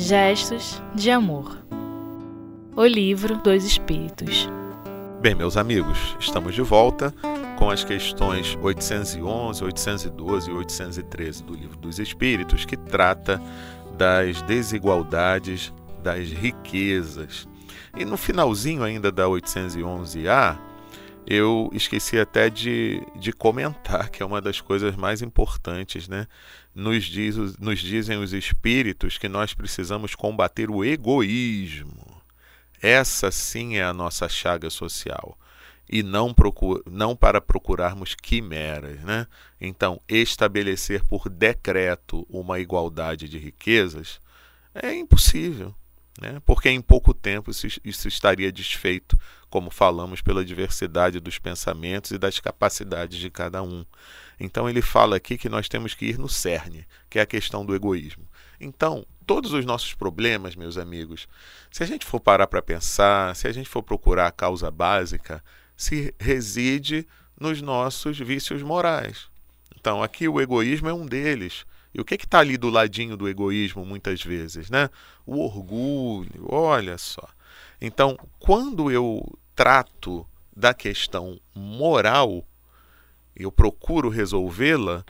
Gestos de Amor O Livro dos Espíritos. Bem, meus amigos, estamos de volta com as questões 811, 812 e 813 do Livro dos Espíritos, que trata das desigualdades, das riquezas. E no finalzinho ainda da 811A, eu esqueci até de, de comentar que é uma das coisas mais importantes, né? Nos, diz, nos dizem os espíritos que nós precisamos combater o egoísmo. Essa sim é a nossa chaga social. E não, procura, não para procurarmos quimeras. Né? Então, estabelecer por decreto uma igualdade de riquezas é impossível né? porque em pouco tempo isso, estaria desfeito, como falamos, pela diversidade dos pensamentos e das capacidades de cada um. Então ele fala aqui que nós temos que ir no cerne, que é a questão do egoísmo. Então, todos os nossos problemas, meus amigos, se a gente for parar para pensar, se a gente for procurar a causa básica, se reside nos nossos vícios morais. Então, aqui o egoísmo é um deles. E o que está ali do ladinho do egoísmo muitas vezes? Né? O orgulho, olha só. Então, quando eu trato da questão moral, eu procuro resolvê-la,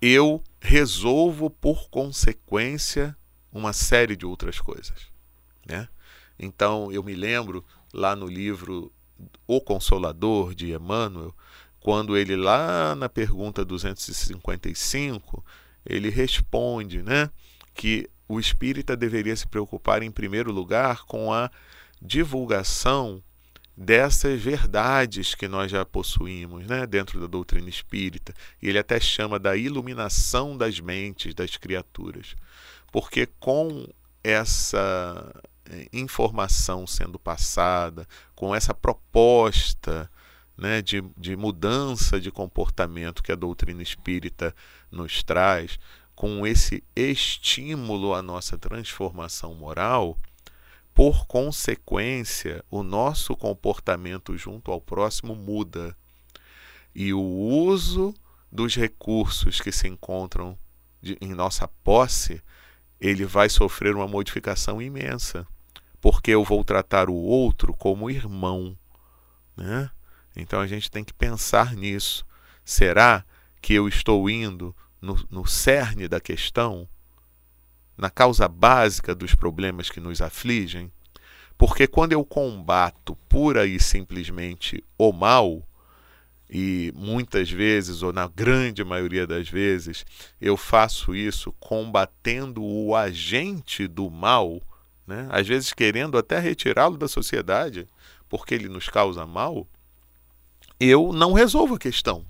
eu resolvo por consequência uma série de outras coisas. Né? Então, eu me lembro lá no livro O Consolador de Emmanuel, quando ele lá na pergunta 255 ele responde né, que o espírita deveria se preocupar, em primeiro lugar, com a divulgação dessas verdades que nós já possuímos né, dentro da doutrina espírita. E ele até chama da iluminação das mentes das criaturas. Porque com essa eh, informação sendo passada, com essa proposta né, de, de mudança de comportamento que a doutrina espírita nos traz, com esse estímulo à nossa transformação moral, por consequência, o nosso comportamento junto ao próximo muda. E o uso dos recursos que se encontram de, em nossa posse, ele vai sofrer uma modificação imensa, porque eu vou tratar o outro como irmão, né? Então a gente tem que pensar nisso. Será que eu estou indo no, no cerne da questão, na causa básica dos problemas que nos afligem? Porque quando eu combato pura e simplesmente o mal, e muitas vezes, ou na grande maioria das vezes, eu faço isso combatendo o agente do mal, né? às vezes querendo até retirá-lo da sociedade, porque ele nos causa mal, eu não resolvo a questão.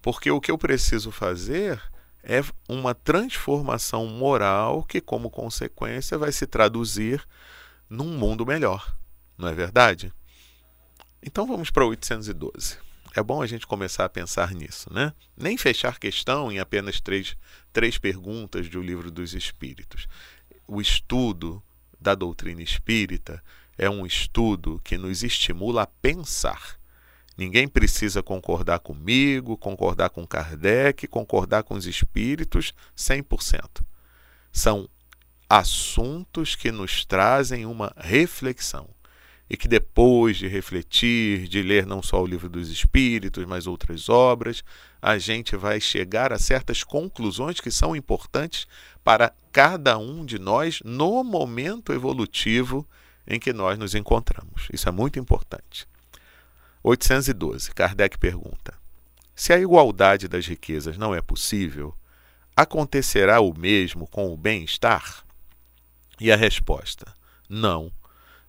Porque o que eu preciso fazer é uma transformação moral que, como consequência, vai se traduzir num mundo melhor. Não é verdade? Então vamos para 812. É bom a gente começar a pensar nisso, né? Nem fechar questão em apenas três, três perguntas do Livro dos Espíritos. O estudo da doutrina espírita é um estudo que nos estimula a pensar Ninguém precisa concordar comigo, concordar com Kardec, concordar com os espíritos 100%. São assuntos que nos trazem uma reflexão e que depois de refletir, de ler não só o livro dos espíritos, mas outras obras, a gente vai chegar a certas conclusões que são importantes para cada um de nós no momento evolutivo em que nós nos encontramos. Isso é muito importante. 812. Kardec pergunta: Se a igualdade das riquezas não é possível, acontecerá o mesmo com o bem-estar? E a resposta: Não,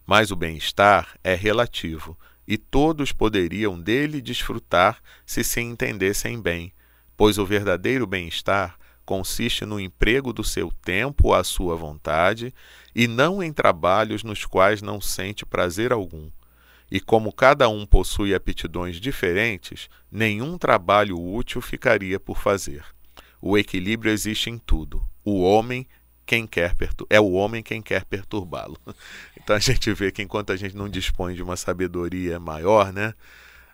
mas o bem-estar é relativo e todos poderiam dele desfrutar se se entendessem bem, pois o verdadeiro bem-estar consiste no emprego do seu tempo à sua vontade e não em trabalhos nos quais não sente prazer algum e como cada um possui aptidões diferentes, nenhum trabalho útil ficaria por fazer. O equilíbrio existe em tudo. O homem quem quer é o homem quem quer perturbá-lo. Então a gente vê que enquanto a gente não dispõe de uma sabedoria maior, né,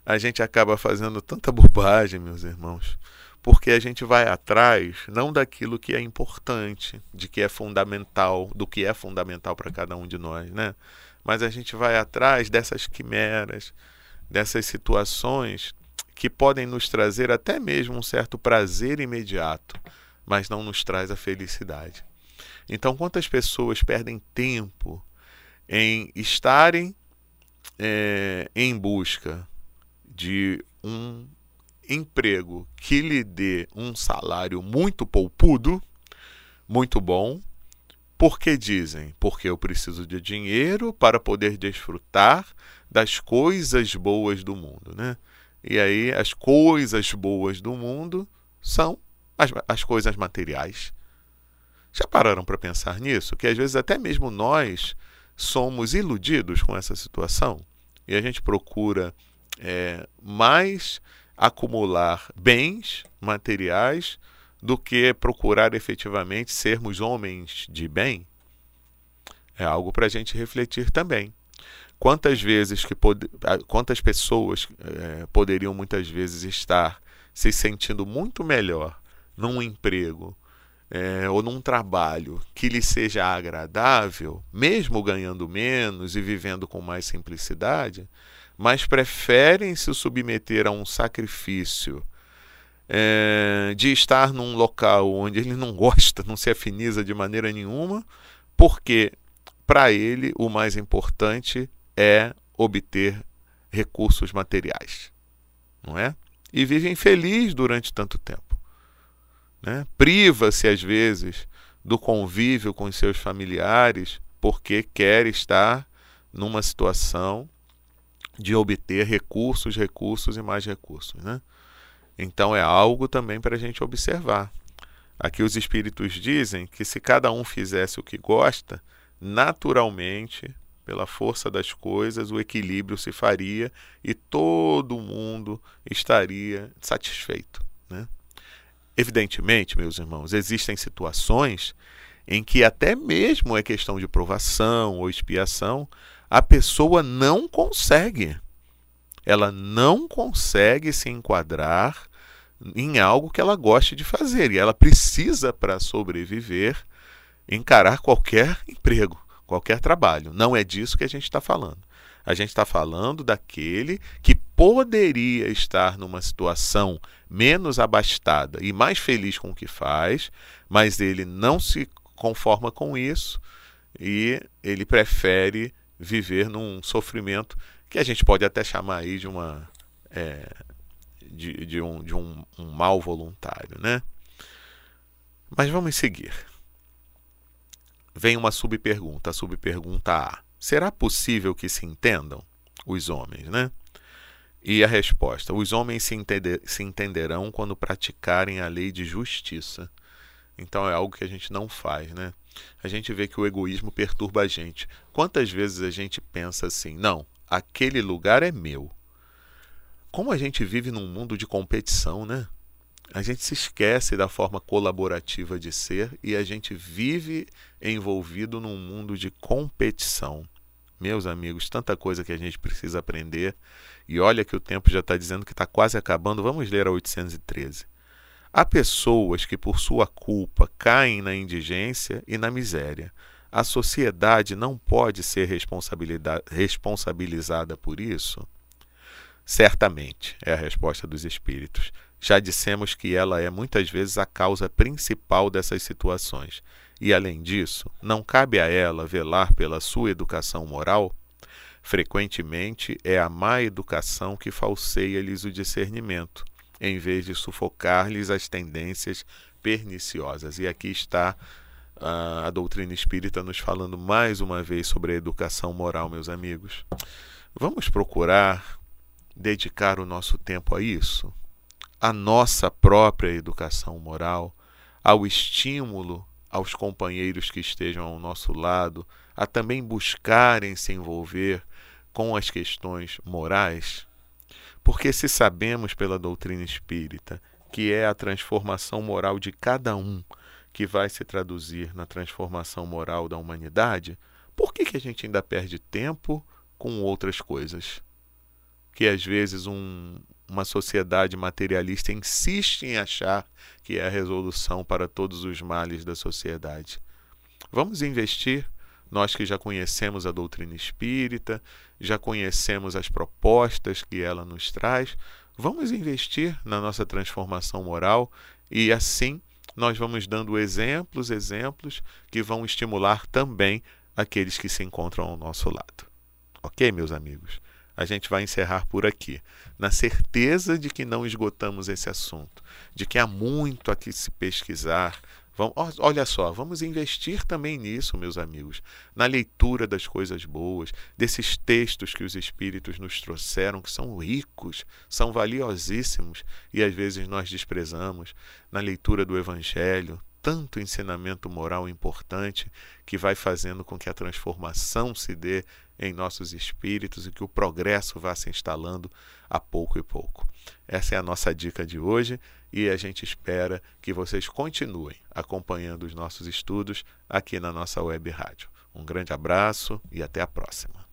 a gente acaba fazendo tanta bobagem, meus irmãos. porque a gente vai atrás não daquilo que é importante, de que é fundamental, do que é fundamental para cada um de nós, né? Mas a gente vai atrás dessas quimeras, dessas situações que podem nos trazer até mesmo um certo prazer imediato, mas não nos traz a felicidade. Então, quantas pessoas perdem tempo em estarem é, em busca de um emprego que lhe dê um salário muito poupudo, muito bom, porque dizem, porque eu preciso de dinheiro para poder desfrutar das coisas boas do mundo, né? E aí as coisas boas do mundo são as, as coisas materiais. Já pararam para pensar nisso? Que às vezes até mesmo nós somos iludidos com essa situação e a gente procura é, mais acumular bens materiais do que procurar efetivamente sermos homens de bem? É algo para a gente refletir também. Quantas vezes que quantas pessoas é, poderiam muitas vezes estar se sentindo muito melhor num emprego é, ou num trabalho que lhe seja agradável, mesmo ganhando menos e vivendo com mais simplicidade, mas preferem se submeter a um sacrifício é, de estar num local onde ele não gosta, não se afiniza de maneira nenhuma, porque para ele o mais importante é obter recursos materiais, não é? E vivem felizes durante tanto tempo. Né? Priva-se às vezes do convívio com os seus familiares porque quer estar numa situação de obter recursos, recursos e mais recursos. Né? Então é algo também para a gente observar. Aqui os espíritos dizem que se cada um fizesse o que gosta, naturalmente, pela força das coisas, o equilíbrio se faria e todo mundo estaria satisfeito. Né? Evidentemente, meus irmãos, existem situações em que até mesmo é questão de provação ou expiação, a pessoa não consegue. Ela não consegue se enquadrar em algo que ela goste de fazer. E ela precisa, para sobreviver, encarar qualquer emprego, qualquer trabalho. Não é disso que a gente está falando. A gente está falando daquele que poderia estar numa situação menos abastada e mais feliz com o que faz, mas ele não se conforma com isso e ele prefere viver num sofrimento que a gente pode até chamar aí de uma é, de, de, um, de um, um mal voluntário, né? Mas vamos seguir. Vem uma subpergunta, a subpergunta A. Será possível que se entendam os homens, né? E a resposta: os homens se, entender, se entenderão quando praticarem a lei de justiça. Então é algo que a gente não faz, né? a gente vê que o egoísmo perturba a gente. Quantas vezes a gente pensa assim, não, aquele lugar é meu. Como a gente vive num mundo de competição, né? A gente se esquece da forma colaborativa de ser e a gente vive envolvido num mundo de competição. Meus amigos, tanta coisa que a gente precisa aprender. E olha que o tempo já está dizendo que está quase acabando. Vamos ler a 813. Há pessoas que, por sua culpa, caem na indigência e na miséria. A sociedade não pode ser responsabilizada por isso? Certamente, é a resposta dos espíritos. Já dissemos que ela é muitas vezes a causa principal dessas situações. E, além disso, não cabe a ela velar pela sua educação moral? Frequentemente é a má educação que falseia-lhes o discernimento em vez de sufocar-lhes as tendências perniciosas. E aqui está uh, a doutrina espírita nos falando mais uma vez sobre a educação moral, meus amigos. Vamos procurar dedicar o nosso tempo a isso, a nossa própria educação moral, ao estímulo aos companheiros que estejam ao nosso lado a também buscarem se envolver com as questões morais porque se sabemos pela doutrina espírita que é a transformação moral de cada um que vai se traduzir na transformação moral da humanidade, por que, que a gente ainda perde tempo com outras coisas? Que às vezes um, uma sociedade materialista insiste em achar que é a resolução para todos os males da sociedade. Vamos investir, nós que já conhecemos a doutrina espírita, já conhecemos as propostas que ela nos traz, vamos investir na nossa transformação moral e assim nós vamos dando exemplos, exemplos que vão estimular também aqueles que se encontram ao nosso lado. Ok, meus amigos? A gente vai encerrar por aqui, na certeza de que não esgotamos esse assunto, de que há muito a que se pesquisar, Vamos, olha só, vamos investir também nisso, meus amigos, na leitura das coisas boas, desses textos que os Espíritos nos trouxeram, que são ricos, são valiosíssimos e às vezes nós desprezamos, na leitura do Evangelho, tanto ensinamento moral importante que vai fazendo com que a transformação se dê em nossos espíritos e que o progresso vá se instalando a pouco e pouco. Essa é a nossa dica de hoje e a gente espera que vocês continuem acompanhando os nossos estudos aqui na nossa web rádio. Um grande abraço e até a próxima.